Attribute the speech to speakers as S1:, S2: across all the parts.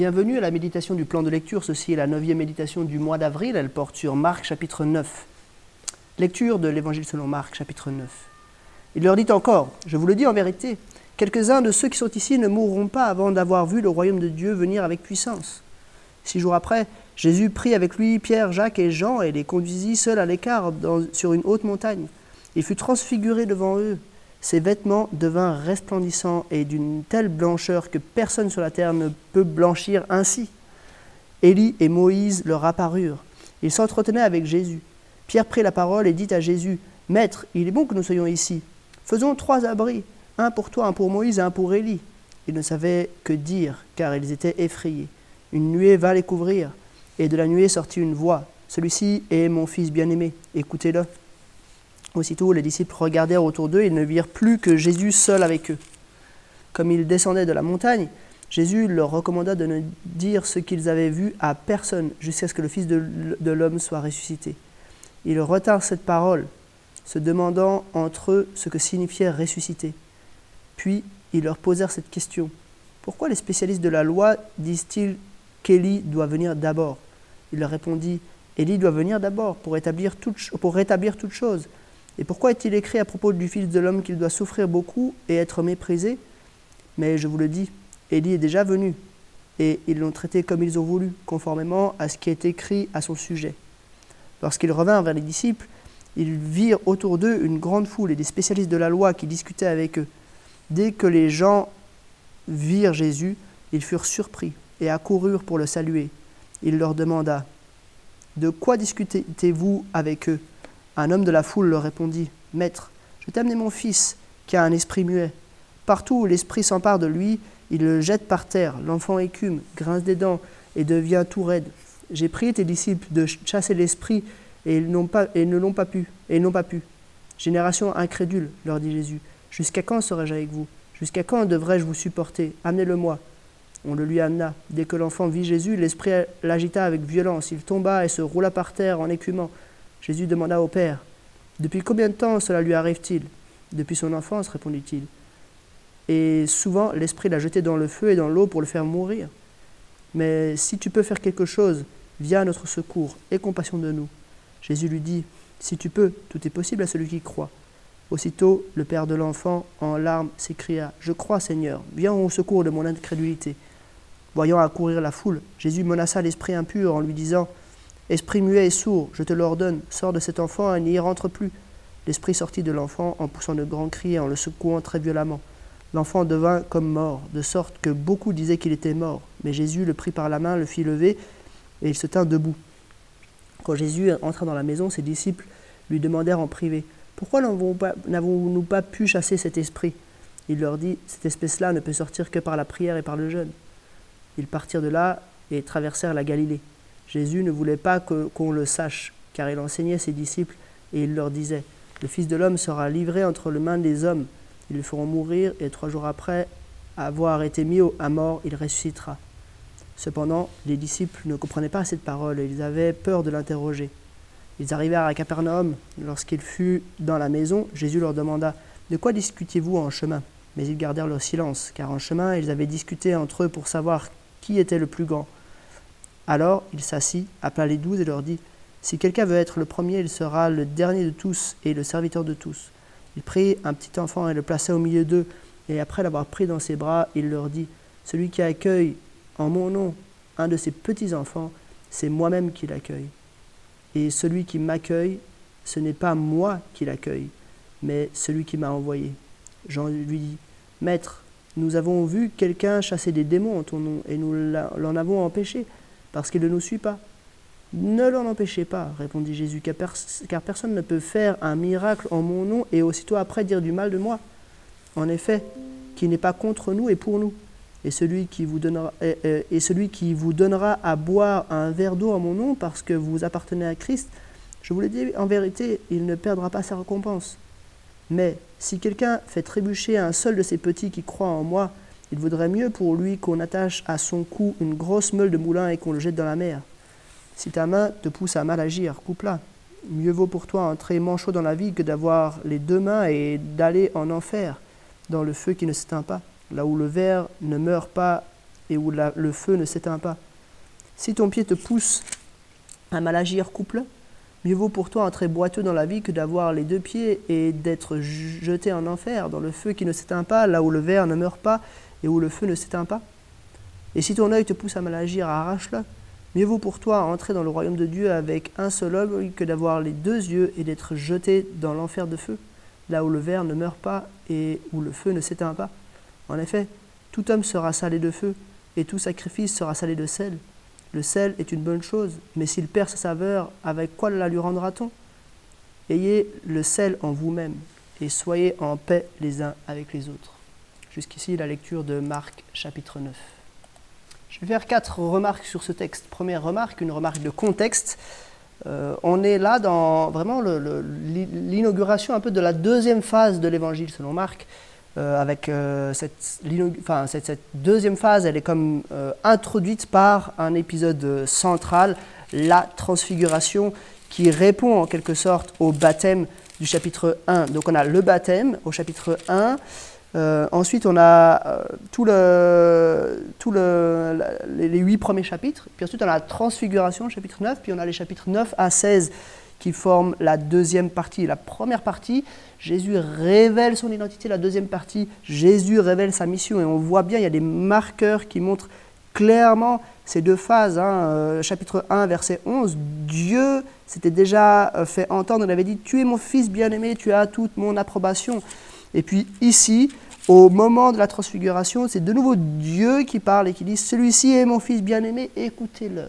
S1: Bienvenue à la méditation du plan de lecture. Ceci est la neuvième méditation du mois d'avril. Elle porte sur Marc chapitre 9. Lecture de l'Évangile selon Marc chapitre 9. Il leur dit encore, je vous le dis en vérité, quelques-uns de ceux qui sont ici ne mourront pas avant d'avoir vu le royaume de Dieu venir avec puissance. Six jours après, Jésus prit avec lui Pierre, Jacques et Jean et les conduisit seuls à l'écart sur une haute montagne. Il fut transfiguré devant eux ses vêtements devinrent resplendissants et d'une telle blancheur que personne sur la terre ne peut blanchir ainsi. Élie et Moïse leur apparurent. Ils s'entretenaient avec Jésus. Pierre prit la parole et dit à Jésus, Maître, il est bon que nous soyons ici. Faisons trois abris, un pour toi, un pour Moïse et un pour Élie. Ils ne savaient que dire, car ils étaient effrayés. Une nuée vint les couvrir, et de la nuée sortit une voix. Celui-ci est mon fils bien-aimé, écoutez-le. Aussitôt, les disciples regardèrent autour d'eux et ne virent plus que Jésus seul avec eux. Comme ils descendaient de la montagne, Jésus leur recommanda de ne dire ce qu'ils avaient vu à personne jusqu'à ce que le Fils de l'homme soit ressuscité. Ils retinrent cette parole, se demandant entre eux ce que signifiait ressusciter. Puis ils leur posèrent cette question. Pourquoi les spécialistes de la loi disent-ils qu'Élie doit venir d'abord? Il leur répondit, Élie doit venir d'abord pour, pour rétablir toute chose. Et pourquoi est-il écrit à propos du Fils de l'homme qu'il doit souffrir beaucoup et être méprisé? Mais je vous le dis, Élie est déjà venu, et ils l'ont traité comme ils ont voulu, conformément à ce qui est écrit à son sujet. Lorsqu'ils revinrent vers les disciples, ils virent autour d'eux une grande foule et des spécialistes de la loi qui discutaient avec eux. Dès que les gens virent Jésus, ils furent surpris et accoururent pour le saluer. Il leur demanda De quoi discutez-vous avec eux? Un homme de la foule leur répondit Maître, je t'ai amené mon fils, qui a un esprit muet. Partout où l'esprit s'empare de lui, il le jette par terre. L'enfant écume, grince des dents et devient tout raide. J'ai prié tes disciples de chasser l'esprit et ils, n'ont pas, ne l'ont pas pu. Et n'ont pas pu. Génération incrédule, leur dit Jésus. Jusqu'à quand serai-je avec vous? Jusqu'à quand devrais-je vous supporter? Amenez-le-moi. On le lui amena. Dès que l'enfant vit Jésus, l'esprit l'agita avec violence. Il tomba et se roula par terre en écumant. Jésus demanda au Père, Depuis combien de temps cela lui arrive-t-il? Depuis son enfance, répondit-il. Et souvent, l'Esprit l'a jeté dans le feu et dans l'eau pour le faire mourir. Mais si tu peux faire quelque chose, viens à notre secours, aie compassion de nous. Jésus lui dit, Si tu peux, tout est possible à celui qui croit. Aussitôt, le père de l'enfant, en larmes, s'écria, Je crois, Seigneur, viens au secours de mon incrédulité. Voyant accourir la foule, Jésus menaça l'esprit impur en lui disant, Esprit muet et sourd, je te l'ordonne, sors de cet enfant et n'y rentre plus. L'esprit sortit de l'enfant en poussant de grands cris et en le secouant très violemment. L'enfant devint comme mort, de sorte que beaucoup disaient qu'il était mort. Mais Jésus le prit par la main, le fit lever, et il se tint debout. Quand Jésus entra dans la maison, ses disciples lui demandèrent en privé Pourquoi n'avons-nous pas pu chasser cet esprit? Il leur dit Cette espèce-là ne peut sortir que par la prière et par le jeûne. Ils partirent de là et traversèrent la Galilée. Jésus ne voulait pas qu'on le sache, car il enseignait ses disciples et il leur disait, Le Fils de l'homme sera livré entre les mains des hommes, ils le feront mourir et trois jours après avoir été mis à mort, il ressuscitera. Cependant, les disciples ne comprenaient pas cette parole et ils avaient peur de l'interroger. Ils arrivèrent à Capernaum. Lorsqu'il fut dans la maison, Jésus leur demanda De quoi discutiez-vous en chemin? Mais ils gardèrent leur silence, car en chemin, ils avaient discuté entre eux pour savoir qui était le plus grand. Alors il s'assit, appela les douze et leur dit Si quelqu'un veut être le premier, il sera le dernier de tous et le serviteur de tous. Il prit un petit enfant et le plaça au milieu d'eux, et après l'avoir pris dans ses bras, il leur dit Celui qui accueille en mon nom un de ces petits enfants, c'est moi-même qui l'accueille. Et celui qui m'accueille, ce n'est pas moi qui l'accueille, mais celui qui m'a envoyé. Jean lui dit Maître, nous avons vu quelqu'un chasser des démons en ton nom, et nous l'en avons empêché parce qu'il ne nous suit pas. Ne l'en empêchez pas, répondit Jésus, car personne ne peut faire un miracle en mon nom et aussitôt après dire du mal de moi. En effet, qui n'est pas contre nous et pour nous. Et celui, qui vous donnera, celui qui vous donnera à boire un verre d'eau en mon nom parce que vous appartenez à Christ, je vous le dis en vérité, il ne perdra pas sa récompense. Mais si quelqu'un fait trébucher un seul de ces petits qui croient en moi, il vaudrait mieux pour lui qu'on attache à son cou une grosse meule de moulin et qu'on le jette dans la mer. Si ta main te pousse à mal agir, coupe-la. Mieux vaut pour toi entrer manchot dans la vie que d'avoir les deux mains et d'aller en enfer, dans le feu qui ne s'éteint pas, là où le ver ne meurt pas et où le feu ne s'éteint pas. Si ton pied te pousse à mal agir, couple, mieux vaut pour toi entrer boiteux dans la vie que d'avoir les deux pieds et d'être jeté en enfer, dans le feu qui ne s'éteint pas, là où le verre ne meurt pas et où le feu ne s'éteint pas. Et si ton œil te pousse à mal agir, arrache-le. Mieux vaut pour toi entrer dans le royaume de Dieu avec un seul œil que d'avoir les deux yeux et d'être jeté dans l'enfer de feu, là où le verre ne meurt pas et où le feu ne s'éteint pas. En effet, tout homme sera salé de feu, et tout sacrifice sera salé de sel. Le sel est une bonne chose, mais s'il perd sa saveur, avec quoi la lui rendra-t-on? Ayez le sel en vous-même, et soyez en paix les uns avec les autres. Jusqu'ici, la lecture de Marc chapitre 9. Je vais faire quatre remarques sur ce texte. Première remarque, une remarque de contexte. Euh, on est là dans vraiment l'inauguration un peu de la deuxième phase de l'évangile selon Marc. Euh, avec euh, cette, cette, deuxième phase, elle est comme introduite par un épisode central, la transfiguration, qui répond en quelque sorte au baptême du chapitre 1. Donc on a le baptême au chapitre 1, euh, ensuite, on a euh, les, huit premiers chapitres. Puis ensuite, on a la transfiguration, chapitre 9. Puis on a les chapitres 9 à 16 qui forment la deuxième partie. La première partie, Jésus révèle son identité. La deuxième partie, Jésus révèle sa mission. Et on voit bien, il y a des marqueurs qui montrent clairement ces deux phases. Hein. Euh, chapitre 1, verset 11, Dieu s'était déjà fait entendre, il avait dit, Tu es mon fils bien-aimé, tu as toute mon approbation. Et puis ici, au moment de la transfiguration, c'est de nouveau Dieu qui parle et qui dit, celui-ci est mon fils bien-aimé, écoutez-le.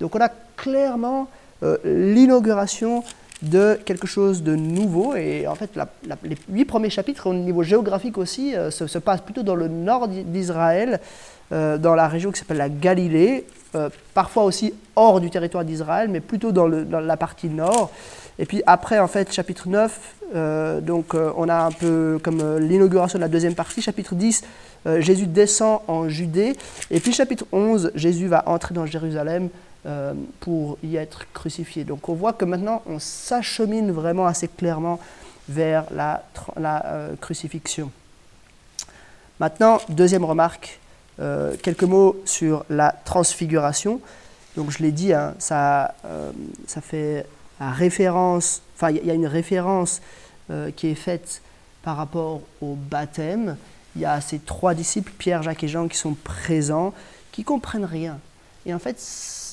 S1: Donc on a clairement euh, l'inauguration de quelque chose de nouveau. Et en fait, les huit premiers chapitres, au niveau géographique aussi, euh, se, passent plutôt dans le nord d'Israël, euh, dans la région qui s'appelle la Galilée, parfois aussi hors du territoire d'Israël, mais plutôt dans, dans, la partie nord. Et puis après, en fait, chapitre 9, euh, donc euh, on a un peu comme euh, l'inauguration de la deuxième partie. Chapitre 10, Jésus descend en Judée. Et puis chapitre 11, Jésus va entrer dans Jérusalem pour y être crucifié. Donc on voit que maintenant, on s'achemine vraiment assez clairement vers la, la crucifixion. Maintenant, deuxième remarque, quelques mots sur la transfiguration. Donc je l'ai dit, hein, ça, ça fait référence, enfin il y a une référence euh, qui est faite par rapport au baptême. Il y a ces trois disciples, Pierre, Jacques et Jean, qui sont présents, qui comprennent rien. Et en fait,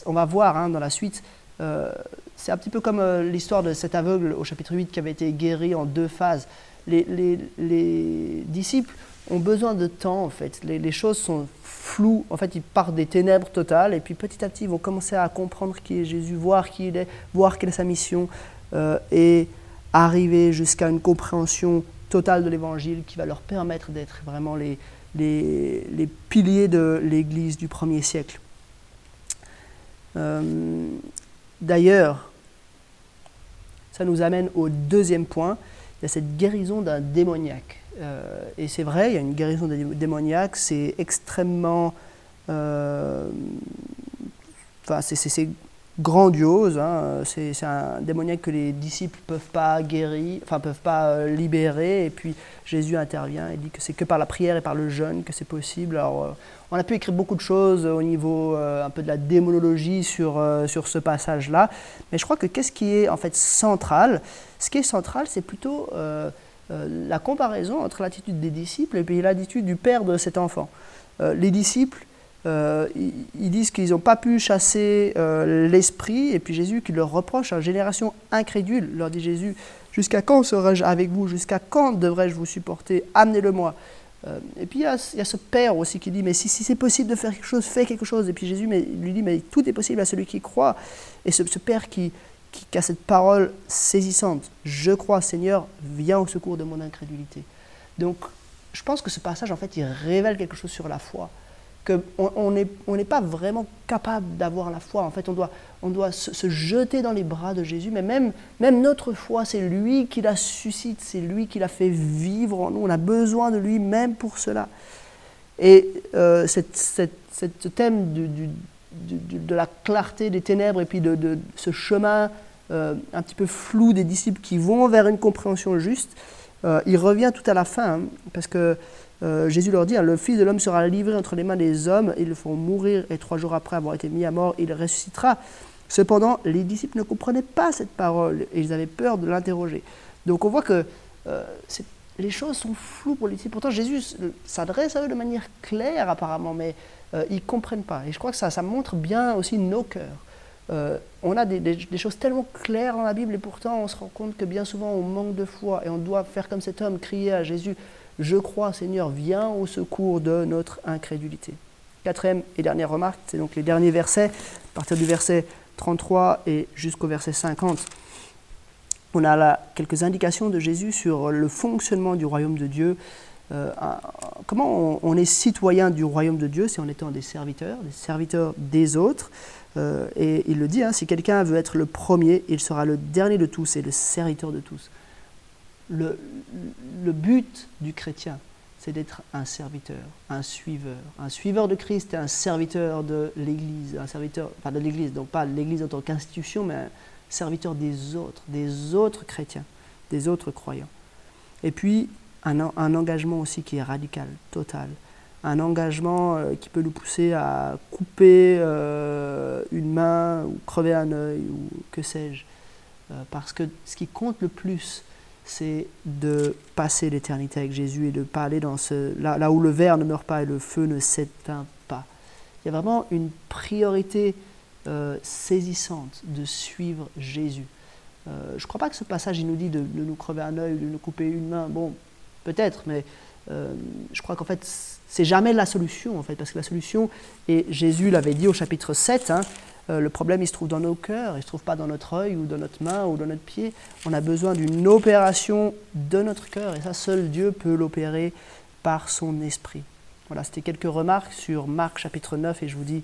S1: on va voir hein, dans la suite, euh, c'est un petit peu comme euh, l'histoire de cet aveugle au chapitre 8 qui avait été guéri en deux phases. Les, les, les disciples ont besoin de temps, en fait. Les, choses sont floues. En fait, ils partent des ténèbres totales et puis petit à petit, ils vont commencer à comprendre qui est Jésus, voir qui il est, voir quelle est sa mission euh, et arriver jusqu'à une compréhension totale de l'Évangile qui va leur permettre d'être vraiment les, piliers de l'Église du premier siècle. Euh, d'ailleurs, ça nous amène au deuxième point. Cette guérison d'un démoniaque. Euh, et c'est vrai, il y a une guérison démoniaque, c'est extrêmement. Euh, enfin, c'est grandiose. Hein. C'est un démoniaque que les disciples peuvent pas guérir, enfin, peuvent pas euh, libérer. Et puis Jésus intervient et dit que c'est que par la prière et par le jeûne que c'est possible. Alors, on a pu écrire beaucoup de choses au niveau un peu de la démonologie sur, sur ce passage-là. Mais je crois que qu'est-ce qui est en fait central? Ce qui est central, c'est plutôt euh, la comparaison entre l'attitude des disciples et puis l'attitude du père de cet enfant. Euh, les disciples, euh, ils, disent qu'ils n'ont pas pu chasser l'esprit, et puis Jésus qui leur reproche une génération incrédule, leur dit Jésus, jusqu'à quand serai-je avec vous? Jusqu'à quand devrais-je vous supporter? Amenez-le-moi. et puis il y, a, ce père aussi qui dit, mais si, c'est possible de faire quelque chose, fais quelque chose. Et puis Jésus lui dit, mais tout est possible à celui qui croit. Et ce père qui, qui, a cette parole saisissante. Je crois, Seigneur, viens au secours de mon incrédulité. Donc, je pense que ce passage, en fait, il révèle quelque chose sur la foi. Qu'on n'est on pas vraiment capable d'avoir la foi. En fait, on doit, on doit se, jeter dans les bras de Jésus. Mais même, même notre foi, c'est lui qui la suscite, c'est lui qui la fait vivre en nous. On a besoin de lui même pour cela. Et euh, ce thème de la clarté des ténèbres et puis de, ce chemin euh, un petit peu flou des disciples qui vont vers une compréhension juste, euh, il revient tout à la fin, hein, parce que euh, Jésus leur dit, hein, le Fils de l'homme sera livré entre les mains des hommes, ils le feront mourir, et trois jours après avoir été mis à mort, il ressuscitera. Cependant, les disciples ne comprenaient pas cette parole, et ils avaient peur de l'interroger. Donc on voit que euh, les choses sont floues pour les disciples. Pourtant, Jésus s'adresse à eux de manière claire apparemment, mais euh, ils ne comprennent pas. Et je crois que ça, montre bien aussi nos cœurs. on a des, choses tellement claires dans la Bible et pourtant on se rend compte que bien souvent on manque de foi et on doit faire comme cet homme, crier à Jésus, je crois, Seigneur, viens au secours de notre incrédulité. Quatrième et dernière remarque, c'est donc les derniers versets, à partir du verset 33 et jusqu'au verset 50. On a là quelques indications de Jésus sur le fonctionnement du royaume de Dieu. Euh, comment on, est citoyen du royaume de Dieu, c'est en étant des serviteurs, des serviteurs des autres. Euh, et il le dit, hein, si quelqu'un veut être le premier, il sera le dernier de tous et le serviteur de tous le, but du chrétien, c'est d'être un serviteur, un suiveur. Un suiveur de Christ et un serviteur de l'Église, un serviteur, pas de l'Église, donc pas l'Église en tant qu'institution, mais un serviteur des autres, des autres chrétiens, des autres croyants. Et puis, un, engagement aussi qui est radical, total. Un engagement euh, qui peut nous pousser à couper euh, une main ou crever un œil ou que sais-je. Euh, parce que ce qui compte le plus, c'est de passer l'éternité avec Jésus et de parler dans ce, là, où le verre ne meurt pas et le feu ne s'éteint pas. Il y a vraiment une priorité euh, saisissante de suivre Jésus. Euh, je ne crois pas que ce passage il nous dit de, nous crever un œil, de nous couper une main. Bon, peut-être, mais je crois qu'en fait, c'est jamais la solution, en fait, parce que la solution, et Jésus l'avait dit au chapitre 7, hein, euh, le problème, il se trouve dans nos cœurs, il ne se trouve pas dans notre œil ou dans notre main ou dans notre pied. On a besoin d'une opération de notre cœur et ça, seul Dieu peut l'opérer par son esprit. Voilà, c'était quelques remarques sur Marc chapitre 9 et je vous dis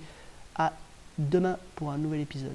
S1: à demain pour un nouvel épisode.